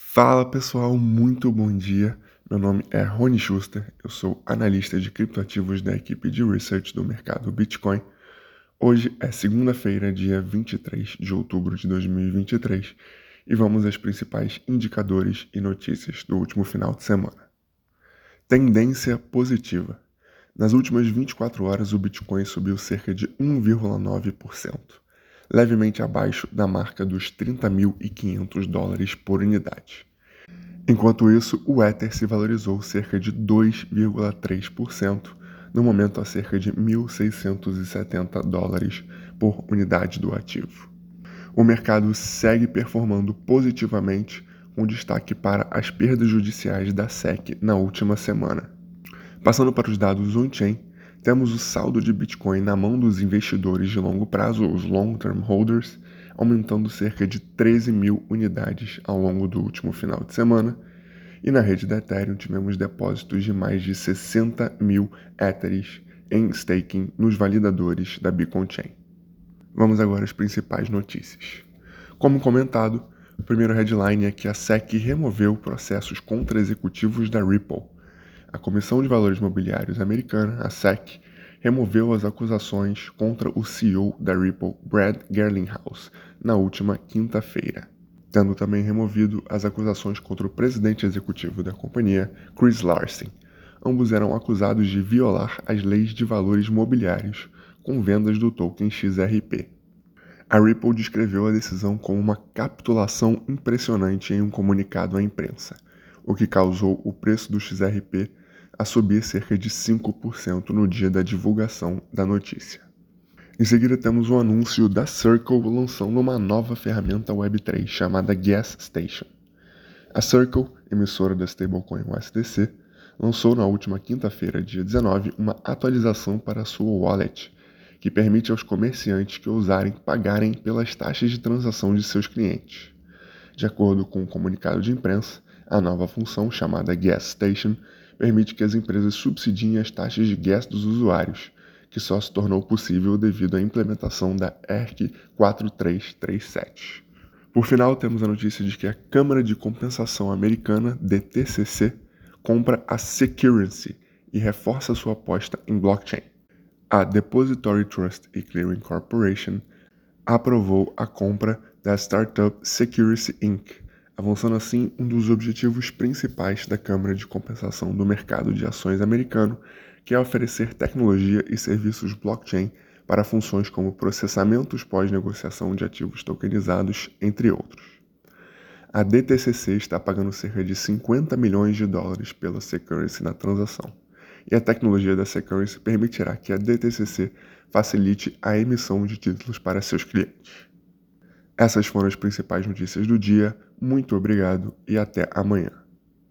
Fala pessoal, muito bom dia. Meu nome é Rony Schuster, eu sou analista de criptoativos da equipe de research do mercado Bitcoin. Hoje é segunda-feira, dia 23 de outubro de 2023, e vamos aos principais indicadores e notícias do último final de semana. Tendência positiva. Nas últimas 24 horas, o Bitcoin subiu cerca de 1,9%, levemente abaixo da marca dos 30.500 dólares por unidade. Enquanto isso, o Ether se valorizou cerca de 2,3%, no momento a cerca de 1.670 dólares por unidade do ativo. O mercado segue performando positivamente, com destaque para as perdas judiciais da SEC na última semana. Passando para os dados on-chain, temos o saldo de Bitcoin na mão dos investidores de longo prazo, os long-term holders, aumentando cerca de 13 mil unidades ao longo do último final de semana. E na rede da Ethereum tivemos depósitos de mais de 60 mil Ethereum em staking nos validadores da Beacon Chain. Vamos agora às principais notícias. Como comentado, o primeiro headline é que a SEC removeu processos contra executivos da Ripple. A Comissão de Valores Mobiliários americana, a SEC, removeu as acusações contra o CEO da Ripple, Brad Gerlinghaus, na última quinta-feira, tendo também removido as acusações contra o presidente executivo da companhia, Chris Larsen. Ambos eram acusados de violar as leis de valores mobiliários com vendas do token XRP. A Ripple descreveu a decisão como uma capitulação impressionante em um comunicado à imprensa, o que causou o preço do XRP a subir cerca de 5% no dia da divulgação da notícia. Em seguida, temos o anúncio da Circle lançando uma nova ferramenta Web3 chamada Gas Station. A Circle, emissora da stablecoin USDC, lançou na última quinta-feira, dia 19, uma atualização para sua wallet que permite aos comerciantes que ousarem pagarem pelas taxas de transação de seus clientes. De acordo com o um comunicado de imprensa, a nova função, chamada Gas Station, permite que as empresas subsidiem as taxas de gas dos usuários, que só se tornou possível devido à implementação da ERC 4337. Por final, temos a notícia de que a Câmara de Compensação Americana, DTCC, compra a Securrency e reforça sua aposta em blockchain. A Depository Trust and Clearing Corporation aprovou a compra da startup Security Inc., avançando assim um dos objetivos principais da Câmara de Compensação do Mercado de Ações americano, que é oferecer tecnologia e serviços blockchain para funções como processamentos pós-negociação de ativos tokenizados, entre outros. A DTCC está pagando cerca de 50 milhões de dólares pela Security na transação e a tecnologia da Security permitirá que a DTCC facilite a emissão de títulos para seus clientes. Essas foram as principais notícias do dia. Muito obrigado e até amanhã.